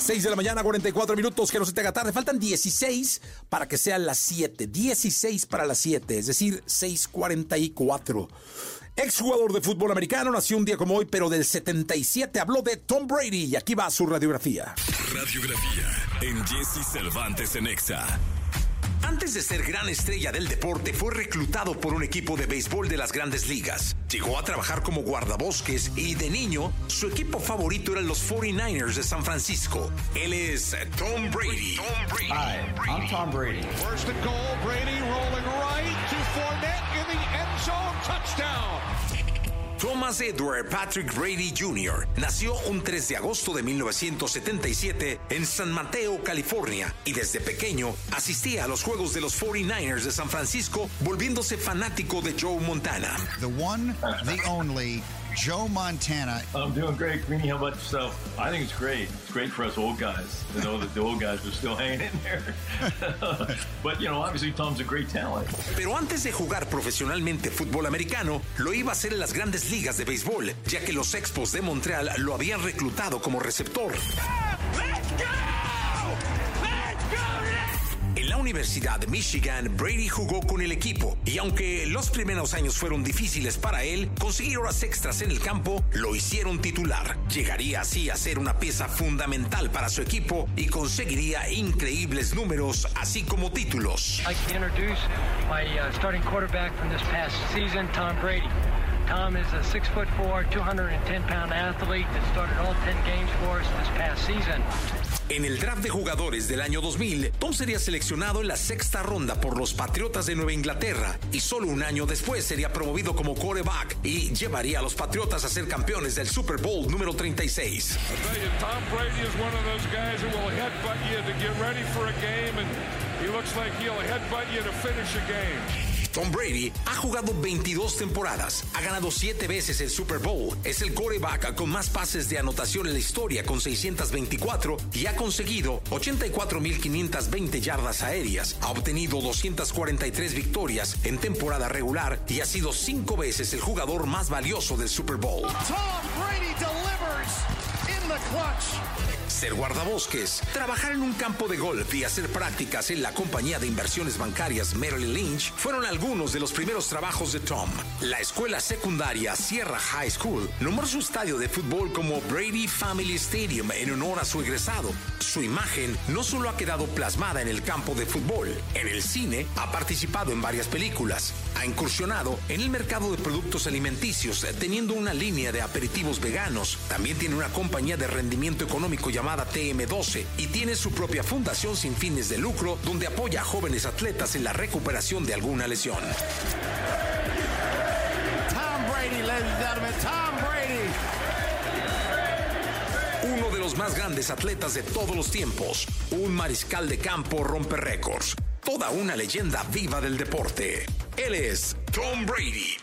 6 de la mañana, 44 minutos, que no se te haga tarde. Faltan 16 para que sean las 7. 16 para las 7, es decir, 6.44. Exjugador de fútbol americano, nació un día como hoy, pero del 77 habló de Tom Brady y aquí va su radiografía. Radiografía en Jesse Cervantes en Exa. Antes de ser gran estrella del deporte, fue reclutado por un equipo de béisbol de las grandes ligas. Llegó a trabajar como guardabosques y de niño, su equipo favorito eran los 49ers de San Francisco. Él es Tom Brady. Hi, I'm Tom Brady. First and goal, Brady rolling right to Fournette in the end zone. Thomas Edward Patrick Brady Jr. nació un 3 de agosto de 1977 en San Mateo, California, y desde pequeño asistía a los juegos de los 49ers de San Francisco, volviéndose fanático de Joe Montana. The one, the only Joe Montana. I'm doing great, Greeny. How about yourself? I think it's great. It's great for us old guys to know that the old guys are still hanging in there. but, you know, obviously Tom's a great talent. Pero antes de jugar profesionalmente fútbol americano, lo iba a hacer en las grandes ligas de béisbol, ya que los Expos de Montreal lo habían reclutado como receptor. En la Universidad de Michigan, Brady jugó con el equipo y aunque los primeros años fueron difíciles para él, conseguir horas extras en el campo lo hicieron titular. Llegaría así a ser una pieza fundamental para su equipo y conseguiría increíbles números, así como títulos. Tom is a six foot four, 210 pound athlete that started all 10 games for us this past season. En el draft de jugadores del año 2000, Tom sería seleccionado en la sexta ronda por los Patriotas de Nueva Inglaterra y solo un año después sería promovido como quarterback y llevaría a los Patriotas a ser campeones del Super Bowl número 36. Tom Tom Brady ha jugado 22 temporadas, ha ganado 7 veces el Super Bowl, es el quarterback con más pases de anotación en la historia con 624 y ha conseguido 84.520 yardas aéreas, ha obtenido 243 victorias en temporada regular y ha sido 5 veces el jugador más valioso del Super Bowl. Tom Brady delivers in the clutch. Ser guardabosques, trabajar en un campo de golf y hacer prácticas en la compañía de inversiones bancarias Merrill Lynch fueron algunos de los primeros trabajos de Tom. La escuela secundaria Sierra High School nombró su estadio de fútbol como Brady Family Stadium en honor a su egresado. Su imagen no solo ha quedado plasmada en el campo de fútbol, en el cine ha participado en varias películas, ha incursionado en el mercado de productos alimenticios teniendo una línea de aperitivos veganos, también tiene una compañía de rendimiento económico llamada TM12 y tiene su propia fundación sin fines de lucro donde apoya a jóvenes atletas en la recuperación de alguna lesión. Tom Brady, ladies and gentlemen, Tom Brady. Uno de los más grandes atletas de todos los tiempos, un mariscal de campo rompe récords, toda una leyenda viva del deporte. Él es Tom Brady.